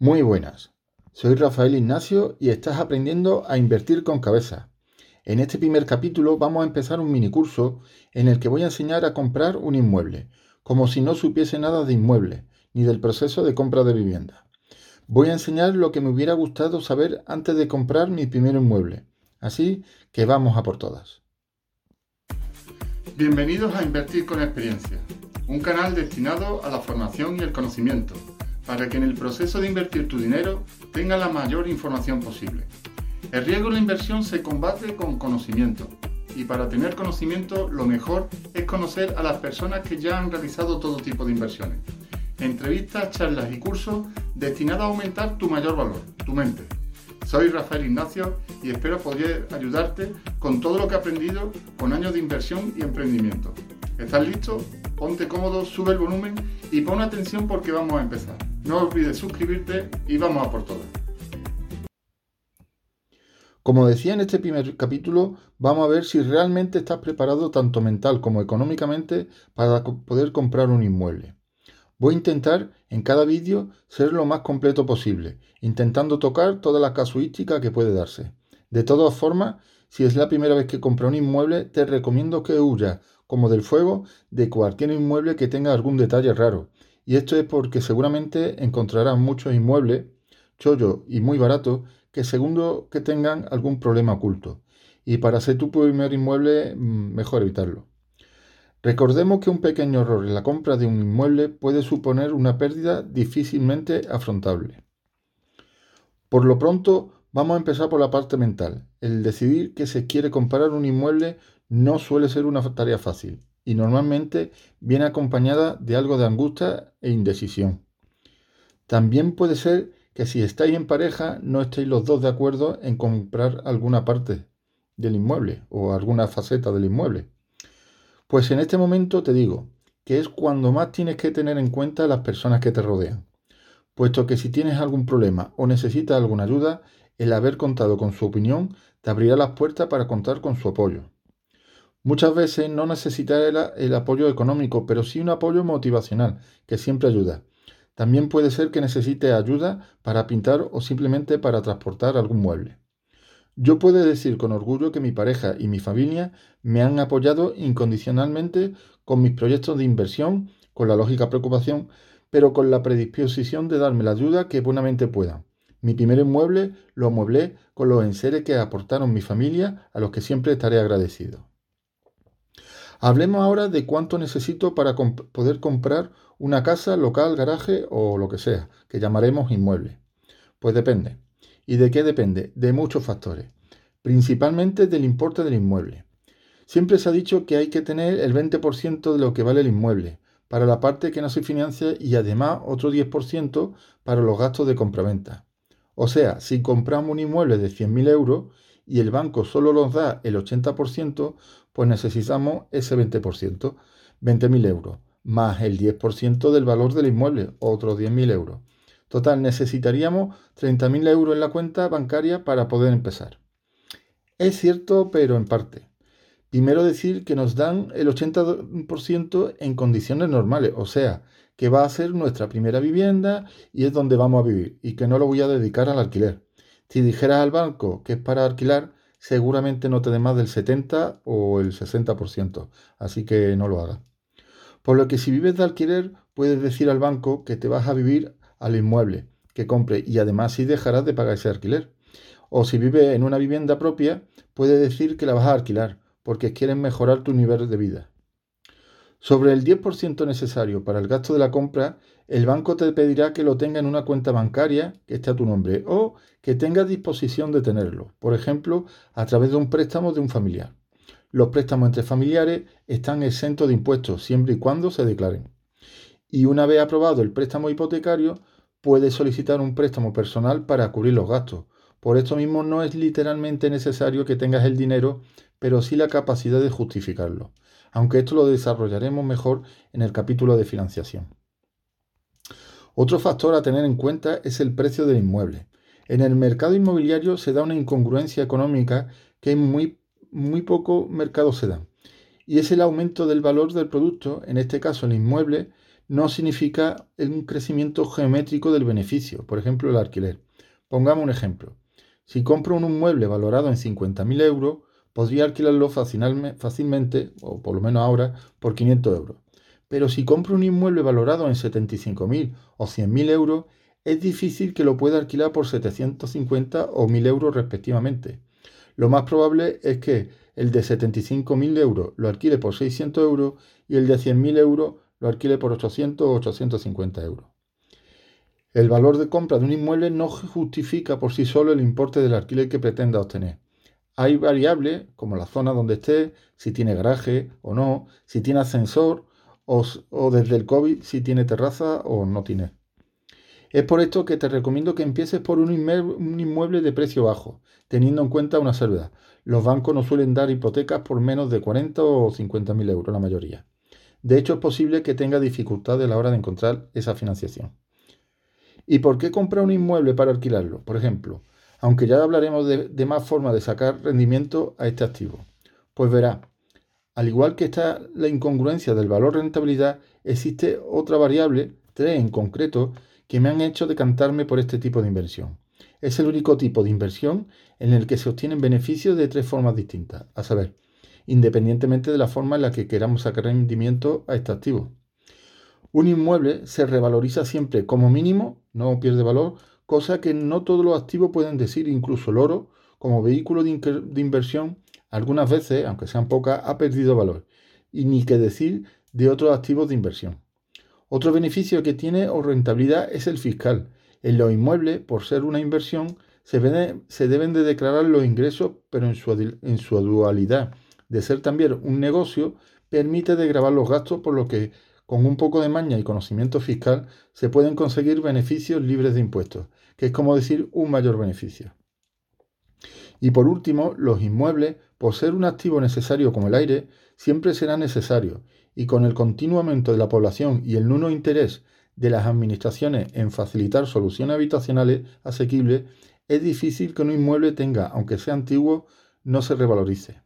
Muy buenas, soy Rafael Ignacio y estás aprendiendo a invertir con cabeza. En este primer capítulo vamos a empezar un mini curso en el que voy a enseñar a comprar un inmueble, como si no supiese nada de inmueble, ni del proceso de compra de vivienda. Voy a enseñar lo que me hubiera gustado saber antes de comprar mi primer inmueble. Así que vamos a por todas. Bienvenidos a Invertir con Experiencia, un canal destinado a la formación y el conocimiento para que en el proceso de invertir tu dinero tenga la mayor información posible. El riesgo de la inversión se combate con conocimiento y para tener conocimiento lo mejor es conocer a las personas que ya han realizado todo tipo de inversiones. Entrevistas, charlas y cursos destinados a aumentar tu mayor valor, tu mente. Soy Rafael Ignacio y espero poder ayudarte con todo lo que he aprendido con años de inversión y emprendimiento. ¿Estás listo? Ponte cómodo, sube el volumen y pon atención porque vamos a empezar. No olvides suscribirte y vamos a por todas. Como decía en este primer capítulo, vamos a ver si realmente estás preparado tanto mental como económicamente para poder comprar un inmueble. Voy a intentar en cada vídeo ser lo más completo posible, intentando tocar todas las casuísticas que puede darse. De todas formas, si es la primera vez que compras un inmueble, te recomiendo que huyas, como del fuego, de cualquier inmueble que tenga algún detalle raro, y esto es porque seguramente encontrarás muchos inmuebles, chollos y muy baratos, que segundo que tengan algún problema oculto. Y para hacer tu primer inmueble, mm, mejor evitarlo. Recordemos que un pequeño error en la compra de un inmueble puede suponer una pérdida difícilmente afrontable. Por lo pronto, vamos a empezar por la parte mental. El decidir que se quiere comprar un inmueble no suele ser una tarea fácil y normalmente viene acompañada de algo de angustia e indecisión. También puede ser que si estáis en pareja no estéis los dos de acuerdo en comprar alguna parte del inmueble o alguna faceta del inmueble. Pues en este momento te digo que es cuando más tienes que tener en cuenta las personas que te rodean, puesto que si tienes algún problema o necesitas alguna ayuda, el haber contado con su opinión te abrirá las puertas para contar con su apoyo. Muchas veces no necesitará el, apoyo económico, pero sí un apoyo motivacional, que siempre ayuda. También puede ser que necesite ayuda para pintar o simplemente para transportar algún mueble. Yo puedo decir con orgullo que mi pareja y mi familia me han apoyado incondicionalmente con mis proyectos de inversión, con la lógica preocupación, pero con la predisposición de darme la ayuda que buenamente puedan. Mi primer inmueble lo amueblé con los enseres que aportaron mi familia, a los que siempre estaré agradecido. Hablemos ahora de cuánto necesito para poder comprar una casa, local, garaje o lo que sea, que llamaremos inmueble. Pues depende. ¿Y de qué depende? De muchos factores, principalmente del importe del inmueble. Siempre se ha dicho que hay que tener el 20% de lo que vale el inmueble, para la parte que no se financia y además otro 10% para los gastos de compraventa. O sea, si compramos un inmueble de 100.000 euros y el banco solo nos da el 80%, pues necesitamos ese 20%, 20.000 euros, más el 10% del valor del inmueble, otros 10.000 euros. Total, necesitaríamos 30.000 euros en la cuenta bancaria para poder empezar. Es cierto, pero en parte. Primero decir que nos dan el 80% en condiciones normales, o sea, que va a ser nuestra primera vivienda y es donde vamos a vivir y que no lo voy a dedicar al alquiler. Si dijeras al banco que es para alquilar, seguramente no te dé más del 70 o el 60%, así que no lo hagas. Por lo que si vives de alquiler, puedes decir al banco que te vas a vivir al inmueble que compre y además si dejarás de pagar ese alquiler. O si vives en una vivienda propia, puedes decir que la vas a alquilar porque quieres mejorar tu nivel de vida. Sobre el 10% necesario para el gasto de la compra, el banco te pedirá que lo tenga en una cuenta bancaria que esté a tu nombre o que tenga disposición de tenerlo, por ejemplo, a través de un préstamo de un familiar. Los préstamos entre familiares están exentos de impuestos siempre y cuando se declaren. Y una vez aprobado el préstamo hipotecario, puedes solicitar un préstamo personal para cubrir los gastos. Por esto mismo no es literalmente necesario que tengas el dinero, pero sí la capacidad de justificarlo aunque esto lo desarrollaremos mejor en el capítulo de financiación. Otro factor a tener en cuenta es el precio del inmueble. En el mercado inmobiliario se da una incongruencia económica que en muy, muy poco mercado se da. Y es el aumento del valor del producto, en este caso el inmueble, no significa un crecimiento geométrico del beneficio, por ejemplo, el alquiler. Pongamos un ejemplo. Si compro un inmueble valorado en 50.000 euros, podría alquilarlo fácilmente, o por lo menos ahora, por 500 euros. Pero si compro un inmueble valorado en 75.000 o 100.000 euros, es difícil que lo pueda alquilar por 750 o 1.000 euros respectivamente. Lo más probable es que el de 75.000 euros lo alquile por 600 euros y el de 100.000 euros lo alquile por 800 o 850 euros. El valor de compra de un inmueble no justifica por sí solo el importe del alquiler que pretenda obtener. Hay variables como la zona donde esté, si tiene garaje o no, si tiene ascensor o, desde el COVID si tiene terraza o no tiene. Es por esto que te recomiendo que empieces por un inmueble, de precio bajo, teniendo en cuenta una salvedad. Los bancos no suelen dar hipotecas por menos de 40 o 50 mil euros, la mayoría. De hecho, es posible que tenga dificultades a la hora de encontrar esa financiación. ¿Y por qué comprar un inmueble para alquilarlo? Por ejemplo, aunque ya hablaremos de, más formas de sacar rendimiento a este activo. Pues verá, al igual que está la incongruencia del valor rentabilidad, existe otra variable, tres en concreto, que me han hecho decantarme por este tipo de inversión. Es el único tipo de inversión en el que se obtienen beneficios de tres formas distintas, a saber, independientemente de la forma en la que queramos sacar rendimiento a este activo. Un inmueble se revaloriza siempre como mínimo, no pierde valor, cosa que no todos los activos pueden decir, incluso el oro, como vehículo de, inversión, algunas veces, aunque sean pocas, ha perdido valor, y ni que decir de otros activos de inversión. Otro beneficio que tiene o rentabilidad es el fiscal. En los inmuebles, por ser una inversión, se, deben de declarar los ingresos, pero en su, en su dualidad de ser también un negocio, permite de grabar los gastos, por lo que con un poco de maña y conocimiento fiscal se pueden conseguir beneficios libres de impuestos, que es como decir un mayor beneficio. Y por último, los inmuebles, por ser un activo necesario como el aire, siempre serán necesarios y con el continuo aumento de la población y el nulo interés de las administraciones en facilitar soluciones habitacionales asequibles, es difícil que un inmueble tenga, aunque sea antiguo, no se revalorice.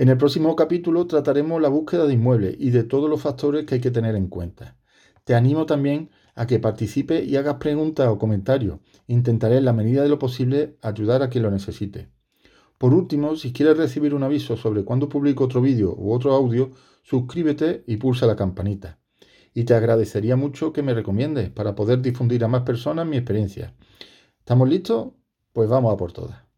En el próximo capítulo trataremos la búsqueda de inmuebles y de todos los factores que hay que tener en cuenta. Te animo también a que participe y hagas preguntas o comentarios. Intentaré en la medida de lo posible ayudar a quien lo necesite. Por último, si quieres recibir un aviso sobre cuando publico otro vídeo u otro audio, suscríbete y pulsa la campanita. Y te agradecería mucho que me recomiendes para poder difundir a más personas mi experiencia. ¿Estamos listos? Pues vamos a por todas.